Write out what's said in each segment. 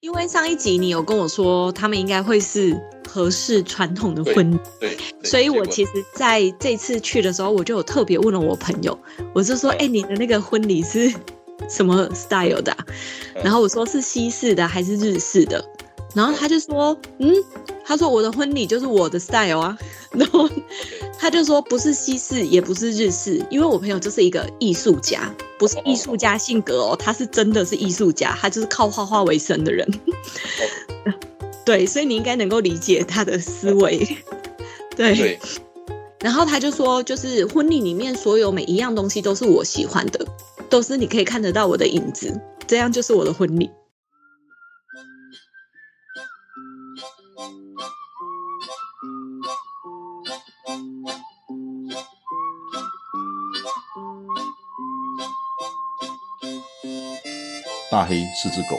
因为上一集你有跟我说，他们应该会是合适传统的婚礼，对，所以我其实在这次去的时候，我就有特别问了我朋友，我就说：“哎，你的那个婚礼是什么 style 的？”然后我说是西式的还是日式的？然后他就说：“嗯，他说我的婚礼就是我的 style 啊。”然后他就说：“不是西式，也不是日式，因为我朋友就是一个艺术家。”不是艺术家性格哦，他是真的是艺术家，他就是靠画画为生的人。对，所以你应该能够理解他的思维。对。然后他就说，就是婚礼里面所有每一样东西都是我喜欢的，都是你可以看得到我的影子，这样就是我的婚礼。大黑是只狗，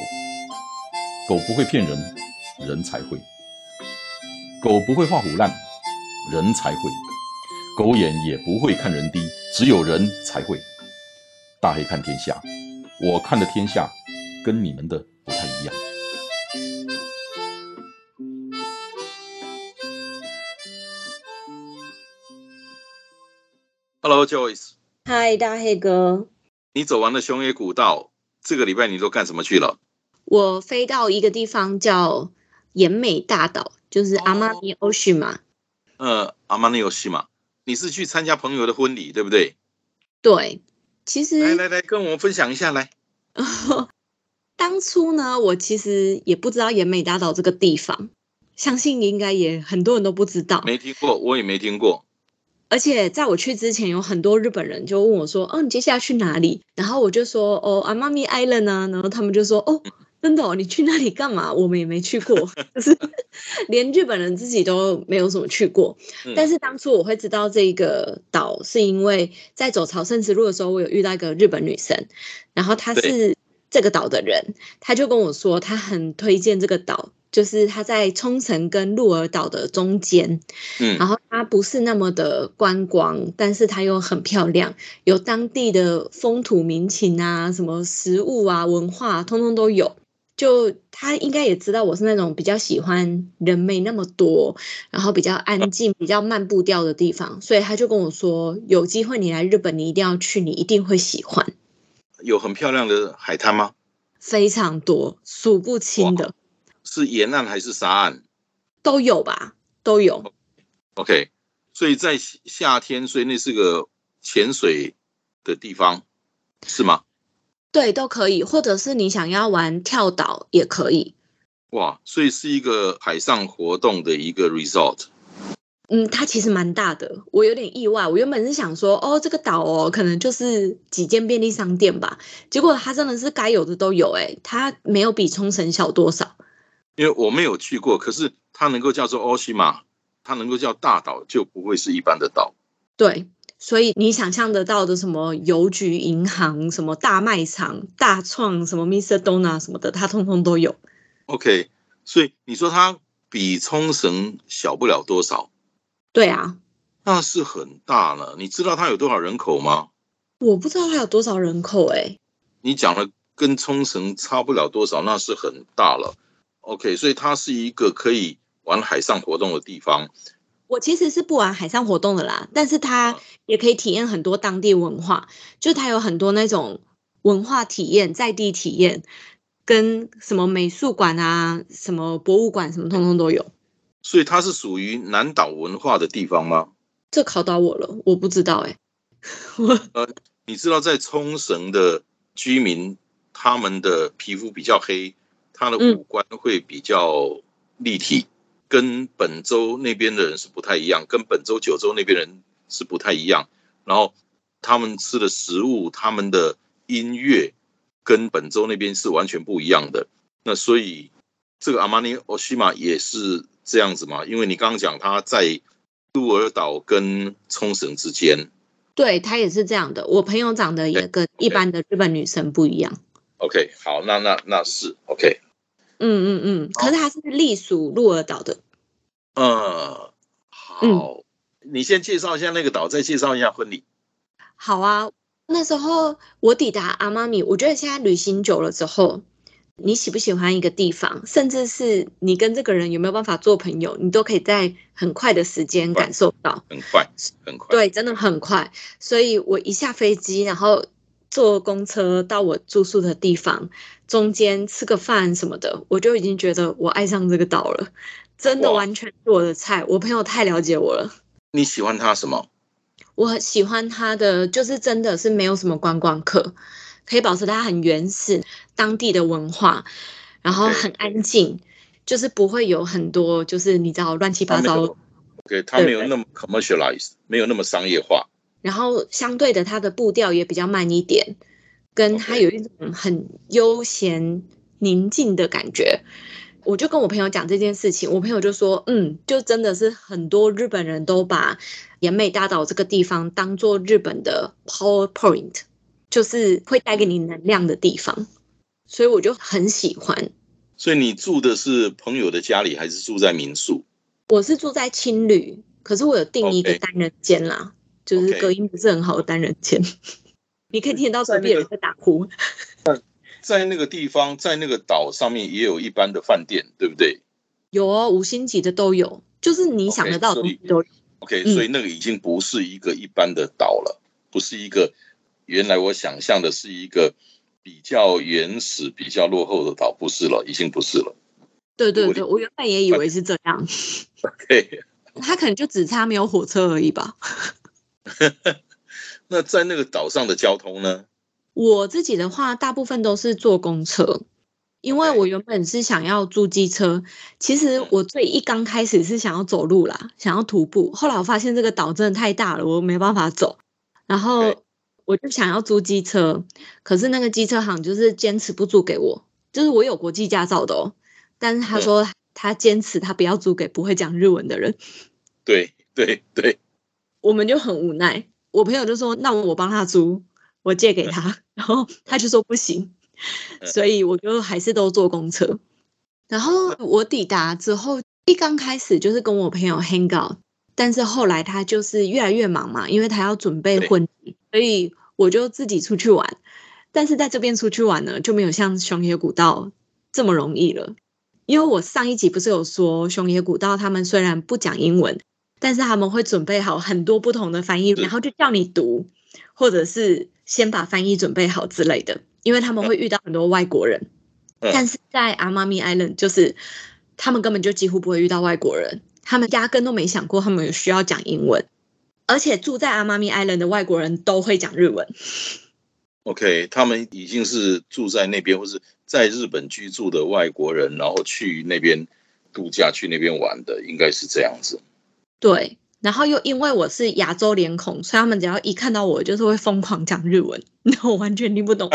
狗不会骗人，人才会；狗不会画虎烂，人才会；狗眼也不会看人低，只有人才会。大黑看天下，我看的天下跟你们的不太一样。Hello，Joyce。嗨，大黑哥。你走完了熊野古道。这个礼拜你都干什么去了？我飞到一个地方叫延美大岛，就是阿玛尼欧西嘛。呃，阿玛尼欧西嘛，你是去参加朋友的婚礼，对不对？对，其实来来来，跟我们分享一下来。当初呢，我其实也不知道延美大岛这个地方，相信应该也很多人都不知道。没听过，我也没听过。而且在我去之前，有很多日本人就问我说：“哦，你接下来去哪里？”然后我就说：“哦，阿妈咪 Island 啊。”然后他们就说：“哦，真的？哦你去那里干嘛？我们也没去过，就是连日本人自己都没有怎么去过。但是当初我会知道这个岛，是因为在走朝圣之路的时候，我有遇到一个日本女生，然后她是这个岛的人，她就跟我说，她很推荐这个岛。”就是它在冲绳跟鹿儿岛的中间，嗯，然后它不是那么的观光，但是它又很漂亮，有当地的风土民情啊，什么食物啊、文化，通通都有。就他应该也知道我是那种比较喜欢人没那么多，然后比较安静、比较慢步调的地方，所以他就跟我说，有机会你来日本，你一定要去，你一定会喜欢。有很漂亮的海滩吗？非常多，数不清的。是沿岸还是沙岸？都有吧，都有。OK，所以在夏天，所以那是个潜水的地方，是吗？对，都可以，或者是你想要玩跳岛也可以。哇，所以是一个海上活动的一个 resort。嗯，它其实蛮大的，我有点意外。我原本是想说，哦，这个岛哦，可能就是几间便利商店吧。结果它真的是该有的都有，哎，它没有比冲绳小多少。因为我没有去过，可是它能够叫做奥西玛，它能够叫大岛，就不会是一般的岛。对，所以你想象得到的什么邮局、银行、什么大卖场、大创、什么 Mr. Dona 什么的，它通通都有。OK，所以你说它比冲绳小不了多少？对啊，那是很大了。你知道它有多少人口吗？我不知道它有多少人口哎。你讲的跟冲绳差不了多少，那是很大了。OK，所以它是一个可以玩海上活动的地方。我其实是不玩海上活动的啦，但是它也可以体验很多当地文化，就它有很多那种文化体验、在地体验，跟什么美术馆啊、什么博物馆什么，通通都有。所以它是属于南岛文化的地方吗？这考到我了，我不知道哎。呃，你知道在冲绳的居民，他们的皮肤比较黑。他的五官会比较立体，跟本州那边的人是不太一样，跟本州九州那边人是不太一样。然后他们吃的食物、他们的音乐跟本州那边是完全不一样的。那所以这个阿玛尼奥西玛也是这样子嘛？因为你刚刚讲他在鹿儿岛跟冲绳之间，对他也是这样的。我朋友长得也跟一般的日本女生不一样。OK，好，那那那是 OK。嗯嗯嗯，可是它是隶属鹿儿岛的。呃，好，你先介绍一下那个岛，再介绍一下婚礼。好啊，那时候我抵达阿妈米，我觉得现在旅行久了之后，你喜不喜欢一个地方，甚至是你跟这个人有没有办法做朋友，你都可以在很快的时间感受到。很快，很快。对，真的很快。所以我一下飞机，然后坐公车到我住宿的地方，中间吃个饭什么的，我就已经觉得我爱上这个岛了。真的完全是我的菜。我朋友太了解我了。你喜欢他什么？我喜欢他的，就是真的是没有什么观光客。可以保持它很原始当地的文化，然后很安静，就是不会有很多就是你知道乱七八糟。OK，它没有那么 commercialized，没有那么商业化。然后相对的，它的步调也比较慢一点，跟他有一种很悠闲宁静的感觉。我就跟我朋友讲这件事情，我朋友就说：“嗯，就真的是很多日本人都把岩美大岛这个地方当做日本的 Power Point。”就是会带给你能量的地方，所以我就很喜欢。所以你住的是朋友的家里，还是住在民宿？我是住在青旅，可是我有订一个单人间啦，就是隔音不是很好的单人间。你可以听到隔壁人在打呼。在那个地方，在那个岛上面也有一般的饭店，对不对？有哦，五星级的都有，就是你想得到的都有。OK，所以那个已经不是一个一般的岛了，不是一个。原来我想象的是一个比较原始、比较落后的岛，不是了，已经不是了。对对对，我原本也以为是这样。对，他可能就只差没有火车而已吧。那在那个岛上的交通呢？我自己的话，大部分都是坐公车，因为我原本是想要租机车。其实我最一刚开始是想要走路啦，想要徒步。后来我发现这个岛真的太大了，我没办法走。然后。我就想要租机车，可是那个机车行就是坚持不租给我，就是我有国际驾照的哦，但是他说他坚持他不要租给不会讲日文的人。对对对，我们就很无奈。我朋友就说：“那我帮他租，我借给他。”然后他就说不行，所以我就还是都坐公车。然后我抵达之后，一刚开始就是跟我朋友 hang out，但是后来他就是越来越忙嘛，因为他要准备婚礼，所以。我就自己出去玩，但是在这边出去玩呢，就没有像熊野古道这么容易了。因为我上一集不是有说，熊野古道他们虽然不讲英文，但是他们会准备好很多不同的翻译，然后就叫你读，或者是先把翻译准备好之类的。因为他们会遇到很多外国人，但是在阿妈咪 Island，就是他们根本就几乎不会遇到外国人，他们压根都没想过他们有需要讲英文。而且住在阿妈咪 Island 的外国人都会讲日文。OK，他们已经是住在那边或是在日本居住的外国人，然后去那边度假、去那边玩的，应该是这样子。对，然后又因为我是亚洲脸孔，所以他们只要一看到我，就是会疯狂讲日文，那我完全听不懂。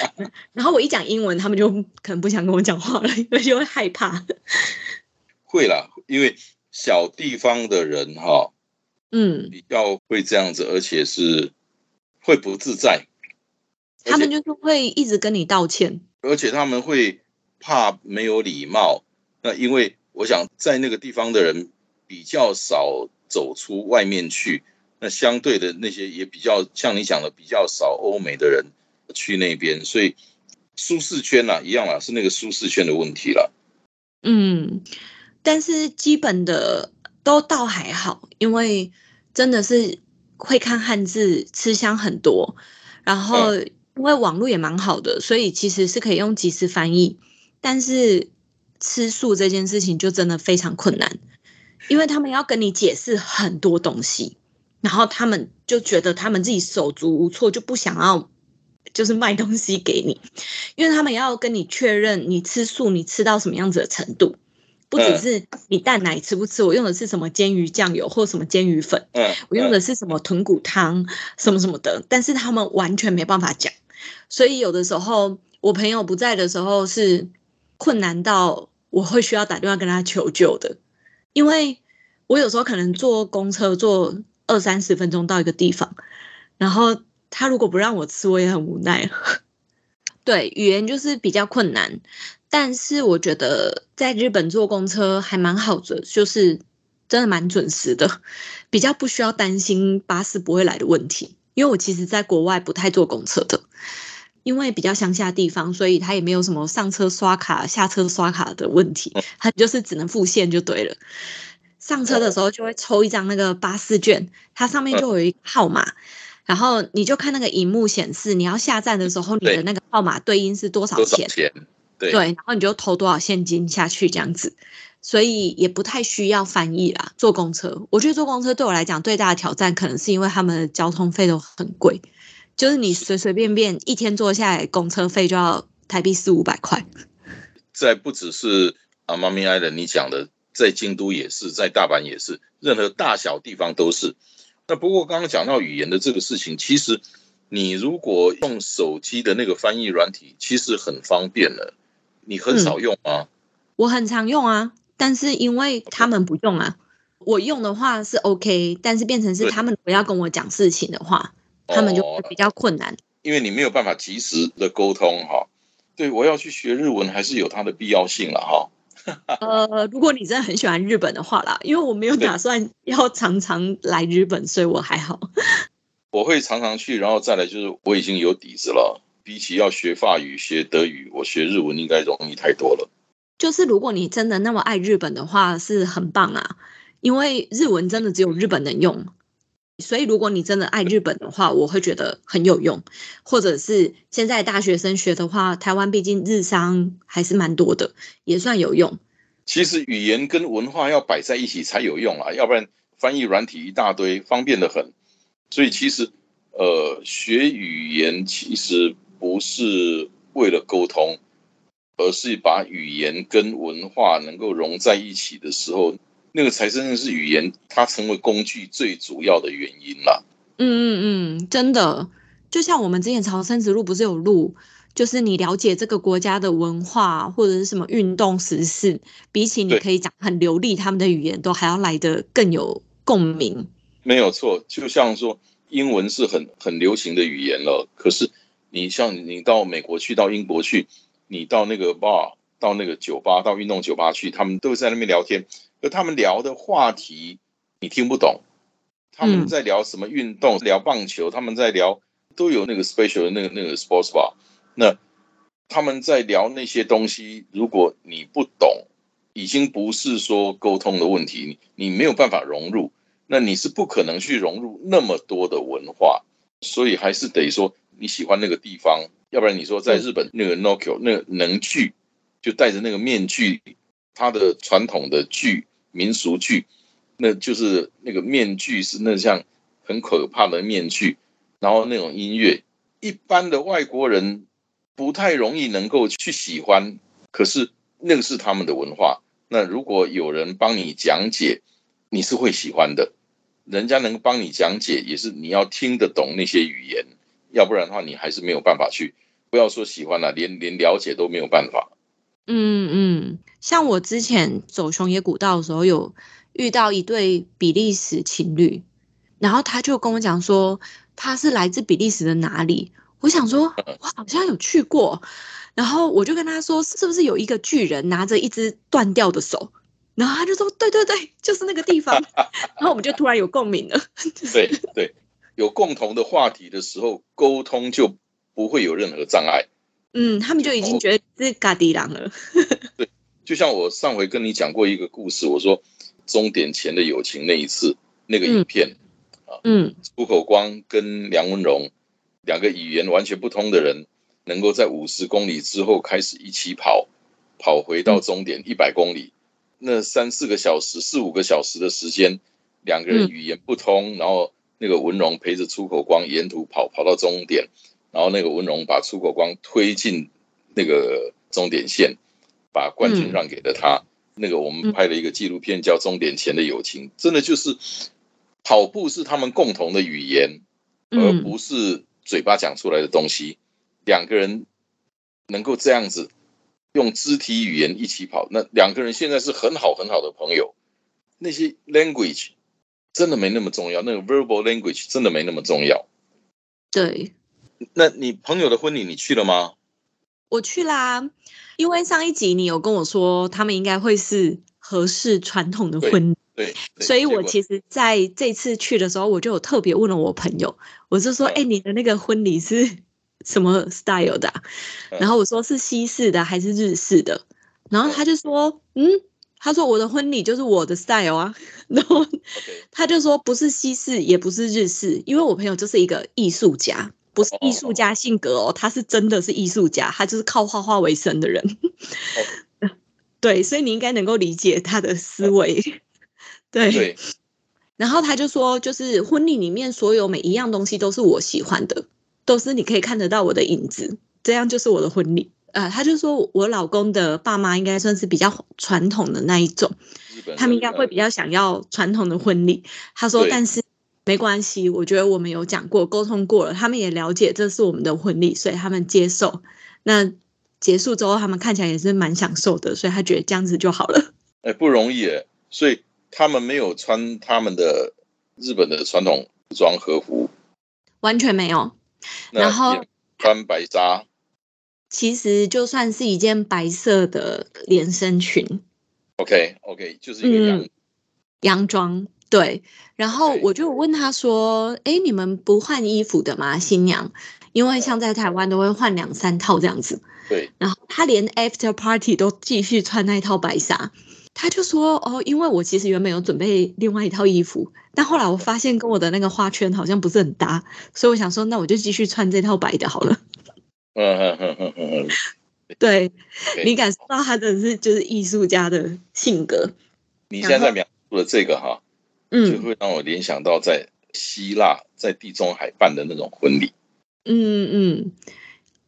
然后我一讲英文，他们就可能不想跟我讲话了，因为就会害怕。会啦，因为小地方的人哈。嗯，比较会这样子，而且是会不自在。他们就是会一直跟你道歉，而且他们会怕没有礼貌。那因为我想在那个地方的人比较少走出外面去，那相对的那些也比较像你讲的比较少欧美的人去那边，所以舒适圈呐一样啦，是那个舒适圈的问题了。嗯，但是基本的。都倒还好，因为真的是会看汉字，吃香很多。然后因为网络也蛮好的，所以其实是可以用即时翻译。但是吃素这件事情就真的非常困难，因为他们要跟你解释很多东西，然后他们就觉得他们自己手足无措，就不想要就是卖东西给你，因为他们要跟你确认你吃素，你吃到什么样子的程度。不只是你蛋奶吃不吃，我用的是什么煎鱼酱油或什么煎鱼粉，我用的是什么豚骨汤什么什么的，但是他们完全没办法讲，所以有的时候我朋友不在的时候是困难到我会需要打电话跟他求救的，因为我有时候可能坐公车坐二三十分钟到一个地方，然后他如果不让我吃，我也很无奈。对，语言就是比较困难。但是我觉得在日本坐公车还蛮好的，就是真的蛮准时的，比较不需要担心巴士不会来的问题。因为我其实在国外不太坐公车的，因为比较乡下地方，所以他也没有什么上车刷卡、下车刷卡的问题，他就是只能付现就对了。上车的时候就会抽一张那个巴士券，它上面就有一个号码，然后你就看那个荧幕显示，你要下站的时候，你的那个号码对应是多少钱？对，然后你就投多少现金下去这样子，所以也不太需要翻译啦。坐公车，我觉得坐公车对我来讲最大的挑战，可能是因为他们的交通费都很贵，就是你随随便便一天坐下来，公车费就要台币四五百块。在不只是阿妈咪爱的，你讲的。在京都也是，在大阪也是，任何大小地方都是。那不过刚刚讲到语言的这个事情，其实你如果用手机的那个翻译软体，其实很方便了。你很少用吗？我很常用啊，但是因为他们不用啊，我用的话是 OK，但是变成是他们不要跟我讲事情的话，他们就比较困难。因为你没有办法及时的沟通哈。对我要去学日文，还是有它的必要性了哈。呃，如果你真的很喜欢日本的话啦，因为我没有打算要常常来日本，所以我还好。我会常常去，然后再来就是我已经有底子了。比起要学法语、学德语，我学日文应该容易太多了。就是如果你真的那么爱日本的话，是很棒啊，因为日文真的只有日本能用。所以，如果你真的爱日本的话，我会觉得很有用。或者是现在大学生学的话，台湾毕竟日商还是蛮多的，也算有用。其实语言跟文化要摆在一起才有用啊，要不然翻译软体一大堆，方便的很。所以其实，呃，学语言其实不是为了沟通，而是把语言跟文化能够融在一起的时候。那个才真正是语言，它成为工具最主要的原因啦。嗯嗯嗯，真的，就像我们之前朝圣之路不是有录，就是你了解这个国家的文化或者是什么运动时事，比起你可以讲很流利他们的语言，都还要来得更有共鸣。没有错，就像说英文是很很流行的语言了，可是你像你到美国去，到英国去，你到那个 bar，到那个酒吧，到运动酒吧去，他们都在那边聊天。而他们聊的话题你听不懂，他们在聊什么运动？聊棒球，他们在聊都有那个 special 的那个那个 sports bar。那他们在聊那些东西，如果你不懂，已经不是说沟通的问题，你没有办法融入，那你是不可能去融入那么多的文化。所以还是得说你喜欢那个地方，要不然你说在日本那个 Nokia 那个能剧，就戴着那个面具。他的传统的剧、民俗剧，那就是那个面具是那像很可怕的面具，然后那种音乐，一般的外国人不太容易能够去喜欢。可是那个是他们的文化。那如果有人帮你讲解，你是会喜欢的。人家能帮你讲解，也是你要听得懂那些语言，要不然的话，你还是没有办法去。不要说喜欢了，连连了解都没有办法。嗯嗯，像我之前走熊野古道的时候，有遇到一对比利时情侣，然后他就跟我讲说他是来自比利时的哪里。我想说，我好像有去过，然后我就跟他说，是不是有一个巨人拿着一只断掉的手？然后他就说，对对对，就是那个地方。然后我们就突然有共鸣了。对对，有共同的话题的时候，沟通就不会有任何障碍。嗯，他们就已经觉得是嘎迪狼了。对，就像我上回跟你讲过一个故事，我说终点前的友情那一次那个影片啊，嗯，出口光跟梁文荣两个语言完全不通的人，能够在五十公里之后开始一起跑，跑回到终点一百公里，那三四个小时、四五个小时的时间，两个人语言不通，然后那个文荣陪着出口光沿途跑，跑到终点。然后那个文荣把出口光推进那个终点线，把冠军让给了他。那个我们拍了一个纪录片叫《终点前的友情》，真的就是跑步是他们共同的语言，而不是嘴巴讲出来的东西。两个人能够这样子用肢体语言一起跑，那两个人现在是很好很好的朋友。那些 language 真的没那么重要，那个 verbal language 真的没那么重要。对。那你朋友的婚礼你去了吗？我去啦，因为上一集你有跟我说他们应该会是合适传统的婚礼，对，所以我其实在这次去的时候，我就有特别问了我朋友，我就说：“哎，你的那个婚礼是什么 style 的啊、嗯。然后我说是西式的还是日式的，然后他就说，嗯，他说我的婚礼就是我的 style 啊，然后他就说不是西式，也不是日式，因为我朋友就是一个艺术家，不是艺术家性格哦，他是真的是艺术家，他就是靠画画为生的人。对，所以你应该能够理解他的思维。对，对，然后他就说，就是婚礼里面所有每一样东西都是我喜欢的，都是你可以看得到我的影子，这样就是我的婚礼。呃，他就说我老公的爸妈应该算是比较传统的那一种，他们应该会比较想要传统的婚礼。他说，但是没关系，我觉得我们有讲过、沟通过了，他们也了解这是我们的婚礼，所以他们接受。那结束之后，他们看起来也是蛮享受的，所以他觉得这样子就好了。哎不容易哎，所以他们没有穿他们的日本的传统服装和服，完全没有。然后穿白纱，其实就算是一件白色的连身裙，OK OK，就是一个洋嗯洋装，对。然后我就问他说：“哎，你们不换衣服的吗？新娘？因为像在台湾都会换两三套这样子。”对，然后他连 after party 都继续穿那一套白纱。他就说：“哦，因为我其实原本有准备另外一套衣服，但后来我发现跟我的那个花圈好像不是很搭，所以我想说，那我就继续穿这套白的好了。嗯嗯嗯嗯嗯嗯，对对你感受到他真的是就是艺术家的性格，你现在在描述的这个哈，就嗯会让我联想到在希腊在地中海办的那种婚礼，嗯嗯，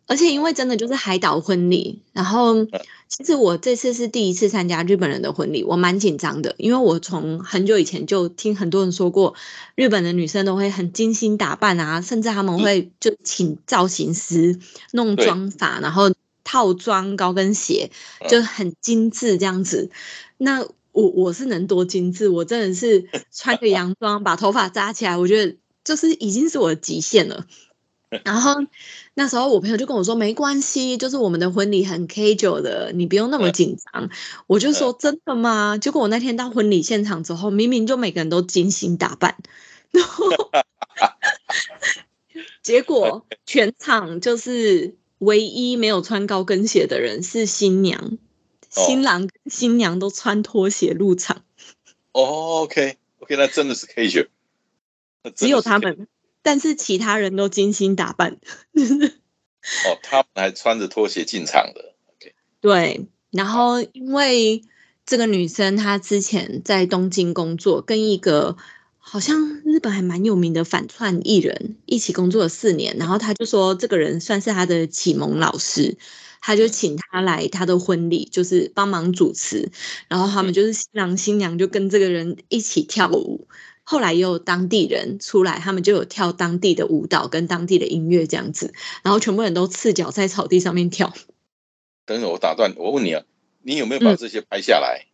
而且因为真的就是海岛婚礼，然后其实我这次是第一次参加日本人的婚礼，我蛮紧张的，因为我从很久以前就听很多人说过，日本的女生都会很精心打扮啊，甚至他们会就请造型师弄对妆发，然后套装、高跟鞋，就很精致这样子。那我我是能多精致？我真的是穿个洋装，把头发扎起来，我觉得就是已经是我的极限了。然后那时候我朋友就跟我说，没关系，就是我们的婚礼很 casual 的，你不用那么紧张。我就说真的吗？结果我那天到婚礼现场之后，明明就每个人都精心打扮，然后 结果全场就是唯一没有穿高跟鞋的人是新娘，哦新郎跟新娘都穿拖鞋入场，哦，OK OK，那真的是的只有他们，但是其他人都精心打扮。哦，他们还穿着拖鞋进场的，OK，对，然后因为这个女生她之前在东京工作，跟一个好像日本还蛮有名的反串艺人一起工作了四年，然后她就说这个人算是她的启蒙老师，他就请他来他的婚礼，就是帮忙主持，然后他们就是新郎新娘就跟这个人一起跳舞。后来也有当地人出来，他们就有跳当地的舞蹈跟当地的音乐这样子，然后全部人都赤脚在草地上面跳。等等，我打断，我问你啊，你有没有把嗯这些拍下来？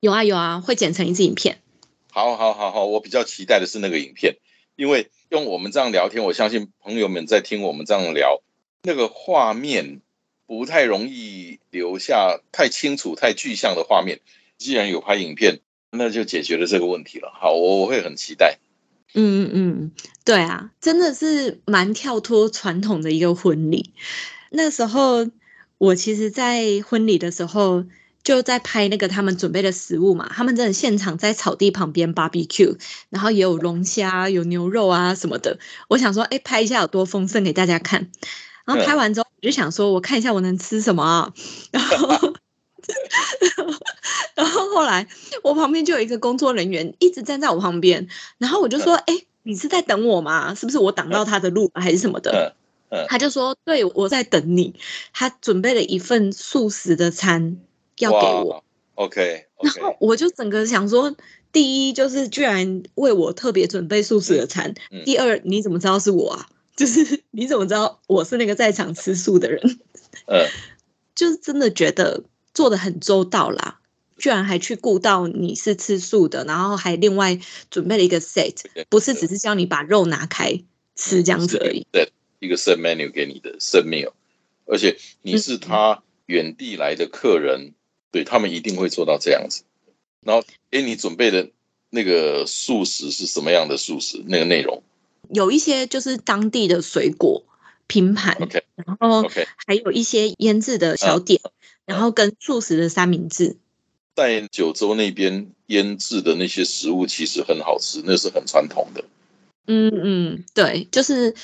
有啊有啊，会剪成一支影片。好，好，好，好，我比较期待的是那个影片，因为用我们这样聊天，我相信朋友们在听我们这样聊，那个画面不太容易留下太清楚、太具象的画面。既然有拍影片，那就解决了这个问题了。好，我我会很期待。嗯嗯嗯，对啊，真的是蛮跳脱传统的一个婚礼。那时候我其实，在婚礼的时候就在拍那个他们准备的食物嘛，他们真的现场在草地旁边 barbecue，然后也有龙虾、有牛肉啊什么的。我想说，哎，拍一下有多丰盛给大家看。然后拍完之后，我就想说，我看一下我能吃什么啊。然后，然后后来我旁边就有一个工作人员一直站在我旁边，然后我就说：“哎、你是在等我吗？是不是我挡到他的路还是什么的？”嗯嗯，他就说：“对，我在等你。”他准备了一份素食的餐要给我，哇 OK 然后我就整个想说：第一就是居然为我特别准备素食的餐，嗯第二你怎么知道是我啊？就是你怎么知道我是那个在场吃素的人？嗯，就是真的觉得做的很周到啦，居然还去顾到你是吃素的，然后还另外准备了一个 set，不是只是叫你把肉拿开吃这样子而已。对，一个 set menu 给你的 set meal，而且你是他远地来的客人，对他们一定会做到这样子。然后，给你准备的那个素食是什么样的素食？那个内容？有一些就是当地的水果，拼盘然后还有一些腌制的小点，然后跟素食的三明治。在九州那边腌制的那些食物其实很好吃，那是很传统的。嗯嗯，对，就是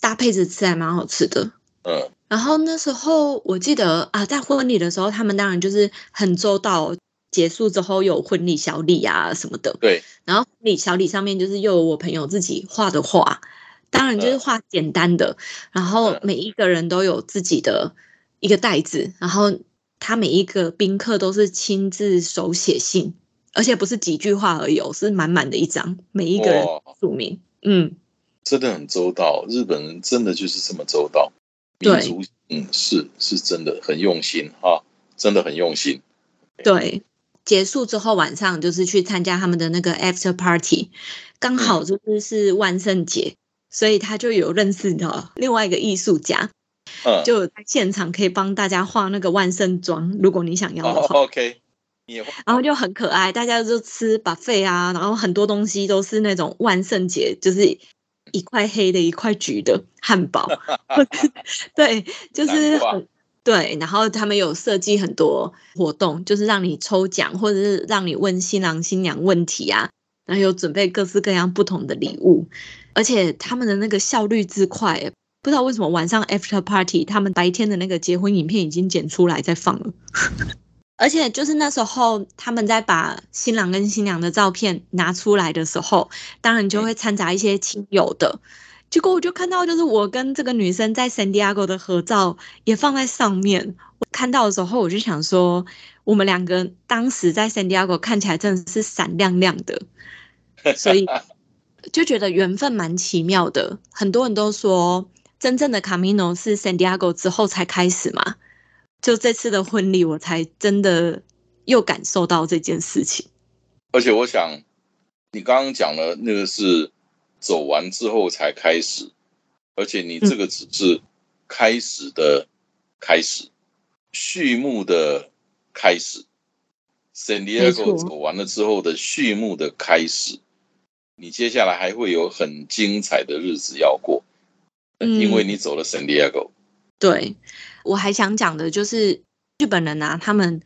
搭配着吃还蛮好吃的。嗯，然后那时候我记得啊，在婚礼的时候，他们当然就是很周到。结束之后有婚礼小礼啊什么的，对。然后婚礼小礼上面就是又有我朋友自己画的画，当然就是画简单的。然后每一个人都有自己的一个袋子，然后他每一个宾客都是亲自手写信，而且不是几句话而已，是满满的一张，每一个人署名。嗯，真的很周到，日本人真的就是这么周到。对，嗯，是是真的很用心哈，真的很用心。对。结束之后，晚上就是去参加他们的那个 after party，刚好就是是万圣节，所以他就有认识的另外一个艺术家，嗯，就在现场可以帮大家画那个万圣妆，如果你想要的话，OK，然后就很可爱，大家就吃 buffet 啊，然后很多东西都是那种万圣节，就是一块黑的，一块橘的汉堡，对，就是很。对，然后他们有设计很多活动，就是让你抽奖，或者是让你问新郎新娘问题啊，然后有准备各式各样不同的礼物，而且他们的那个效率之快，不知道为什么晚上 after party，他们白天的那个结婚影片已经剪出来再放了，而且就是那时候他们在把新郎跟新娘的照片拿出来的时候，当然就会掺杂一些亲友的。结果我就看到，就是我跟这个女生在 San Diego 的合照也放在上面。我看到的时候，我就想说，我们两个当时在 San Diego 看起来真的是闪亮亮的，所以就觉得缘分蛮奇妙的。很多人都说，真正的 Camino 是 San Diego 之后才开始嘛。就这次的婚礼，我才真的又感受到这件事情。而且我想，你刚刚讲了那个是。走完之后才开始，而且你这个只是开始的开始，序幕的开始。San Diego 走完了之后的序幕的开始，你接下来还会有很精彩的日子要过，因为你走了 San Diego。对，我还想讲的就是日本人啊，他们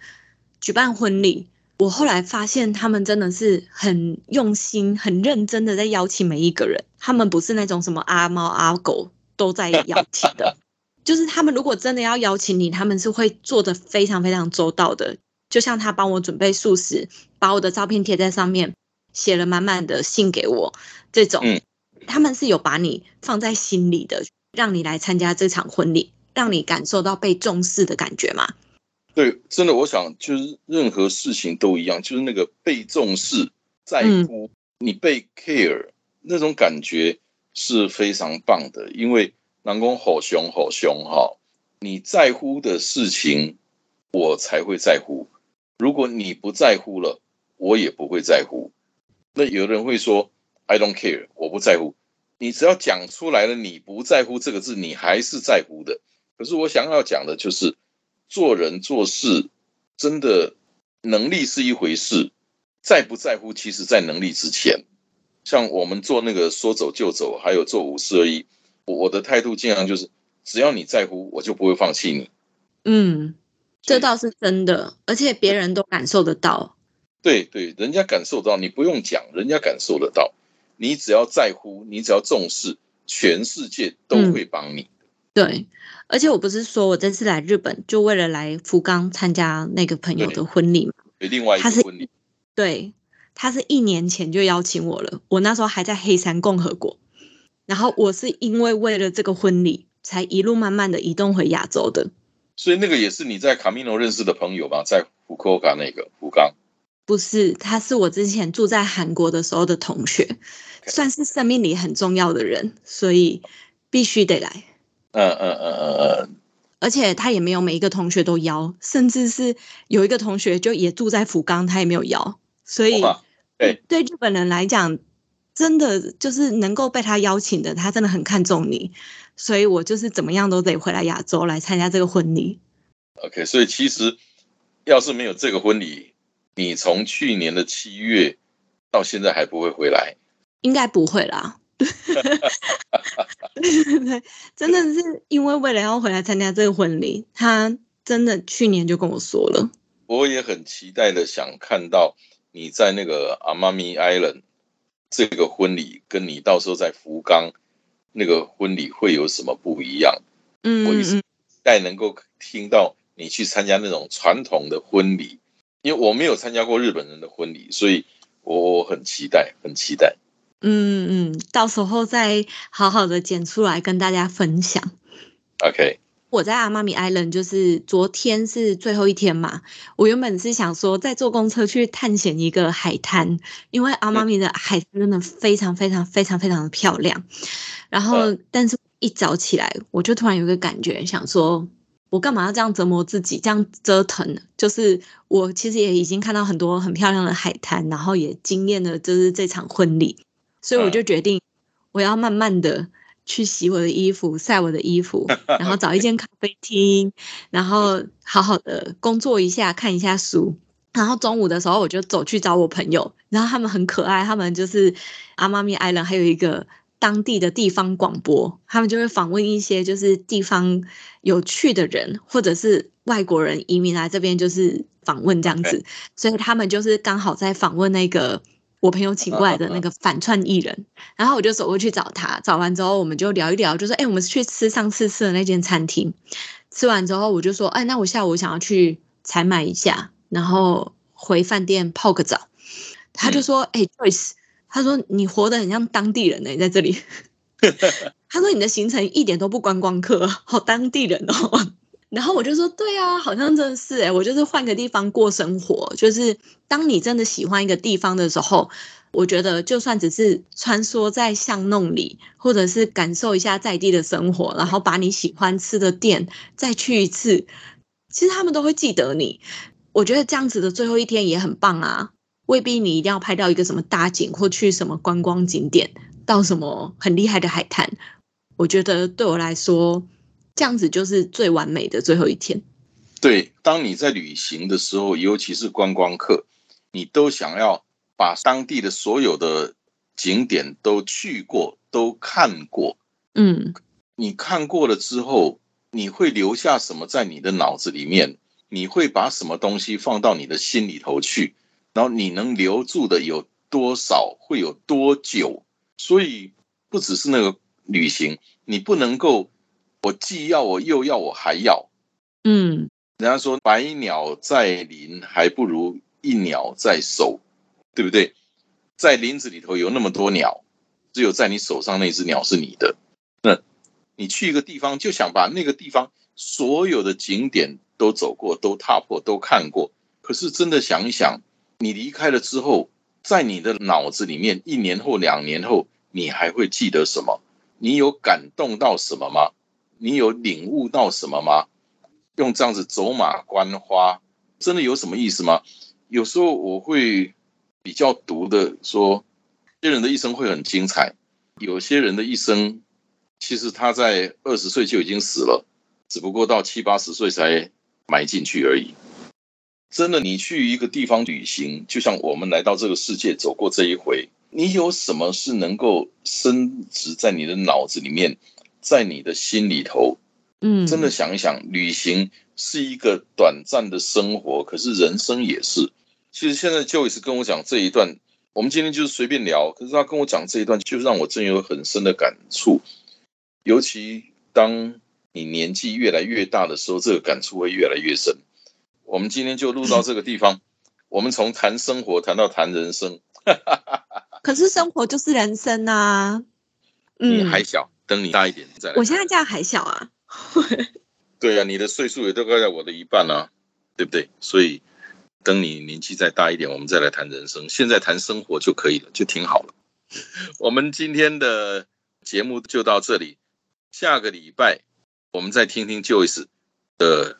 举办婚礼。我后来发现，他们真的是很用心、很认真的在邀请每一个人。他们不是那种什么阿猫阿狗都在邀请的，就是他们如果真的要邀请你，他们是会做的非常非常周到的。就像他帮我准备素食，把我的照片贴在上面，写了满满的信给我，这种，他们是有把你放在心里的，让你来参加这场婚礼，让你感受到被重视的感觉嘛。对，真的，我想就是任何事情都一样，就是那个被重视、在乎，你被 care 那种感觉是非常棒的。因为南宫好凶好凶哈，你在乎的事情，我才会在乎。如果你不在乎了，我也不会在乎。那有人会说 I don't care，我不在乎。你只要讲出来了，你不在乎这个字，你还是在乎的。可是我想要讲的就是。做人做事，真的能力是一回事，在不在乎，其实在能力之前。像我们做那个说走就走，还有做五四二一，我的态度经常就是，只要你在乎，我就不会放弃你。嗯，这倒是真的，而且别人都感受得到。对对，人家感受到，你不用讲，人家感受得到。你只要在乎，你只要重视，全世界都会帮你。对。而且我不是说我这次来日本就为了来福冈参加那个朋友的婚礼吗？另外一个婚礼，对，他是一年前就邀请我了，我那时候还在黑山共和国，然后我是因为为了这个婚礼，才一路慢慢的移动回亚洲的。所以那个也是你在卡米诺认识的朋友吧？在福冈那个福冈？不是，他是我之前住在韩国的时候的同学，算是生命里很重要的人，所以必须得来。嗯嗯嗯嗯嗯，而且他也没有每一个同学都邀，甚至是有一个同学就也住在福冈，他也没有邀，所以对对日本人来讲，真的就是能够被他邀请的，他真的很看重你，所以我就是怎么样都得回来亚洲来参加这个婚礼。OK，所以其实要是没有这个婚礼，你从去年的七月到现在还不会回来，应该不会啦。对，真的是因为为了要回来参加这个婚礼，他真的去年就跟我说了。我也很期待的想看到你在那个阿妈咪 Island 这个婚礼，跟你到时候在福冈那个婚礼会有什么不一样？嗯，我也是期待能够听到你去参加那种传统的婚礼，因为我没有参加过日本人的婚礼，所以我我很期待，很期待。嗯嗯，到时候再好好的剪出来跟大家分享。OK，我在阿妈咪 Island 就是昨天是最后一天嘛，我原本是想说再坐公车去探险一个海滩，因为阿妈咪的海滩真的非常非常非常非常的漂亮。然后，但是一早起来，我就突然有一个感觉，想说。我干嘛要这样折磨自己，这样折腾？就是我其实也已经看到很多很漂亮的海滩，然后也惊艳了，就是这场婚礼，所以我就决定我要慢慢的去洗我的衣服、晒我的衣服，然后找一间咖啡厅，然后好好的工作一下，看一下书。然后中午的时候，我就走去找我朋友，然后他们很可爱，他们就是阿妈咪 Island 还有一个。当地的地方广播，他们就会访问一些就是地方有趣的人，或者是外国人移民来这边，就是访问这样子。所以他们就是刚好在访问那个我朋友请过来的那个反串艺人，然后我就走过去找他，找完之后我们就聊一聊，就说：“哎，我们去吃上次吃的那间餐厅。”吃完之后我就说：“哎，那我下午想要去采买一下，然后回饭店泡个澡。”他就说：“哎，Joyce。”他说：“你活得很像当地人呢、欸，在这里。”他说：“你的行程一点都不观光客，好当地人哦。”然后我就說：“對啊，好像真的是哎，我就是換個地方過生活。就是當你真的喜歡一個地方的時候，我覺得就算只是穿梭在巷弄裡，或者是感受一下在地的生活，然後把你喜歡吃的店再去一次，其實他們都會記得你。我覺得這樣子的最後一天也很棒啊。”未必你一定要拍到一個什麼大景，或去什麼觀光景點，到什麼很厲害的海灘。我覺得對我來說，這樣子就是最完美的最后一天。对，当你在旅行的时候，尤其是观光客，你都想要把当地的所有的景点都去过，都看过。嗯，你看过了之后，你会留下什么在你的脑子里面？你会把什么东西放到你的心里头去？然后你能留住的有多少，会有多久？所以不只是那个旅行，你不能夠我既要我又要我还要。嗯，人家说百鸟在林，还不如一鸟在手，对不对？在林子里头有那么多鸟，只有在你手上那只鸟是你的。那你去一个地方，就想把那个地方所有的景点都走过，都踏破，都看过。可是真的想一想。你离开了之后，在你的脑子里面，一年后、两年后，你还会记得什么？你有感动到什麼嗎？你有领悟到什么吗？用这样子走马观花，真的有什么意思吗？有时候我会比较毒的说，有些人的一生会很精彩，有些人的一生其实他在二十岁就已经死了，只不过到七八十岁才埋进去而已。真的，你去一个地方旅行，就像我们来到这个世界走过这一回，你有什么是能够深植在你的脑子里面，在你的心里头？嗯，真的想一想，旅行是一个短暂的生活，可是人生也是。其实现在 Joyce 跟我讲这一段，我们今天就是随便聊，可是他跟我讲这一段，就让我真有很深的感触。尤其当你年纪越来越大的时候，这个感触会越来越深。我们今天就录到这个地方，我们从谈生活谈到谈人生。可是生活就是人生啊。嗯，你还小，等你大一点再来。我现在这样还小啊。对啊，你的岁数也都快在我的一半啊，对不对？所以等你年纪再大一点，我们再来谈人生。现在谈生活就可以了，就挺好了。我们今天的节目就到这里，下个礼拜我们再听听 Joyce 的。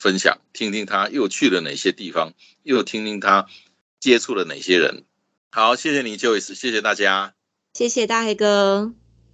分享，听听他又去了哪些地方，又听听他接触了哪些人。好，谢谢你，Joyce，謝謝大家，谢谢大黑哥，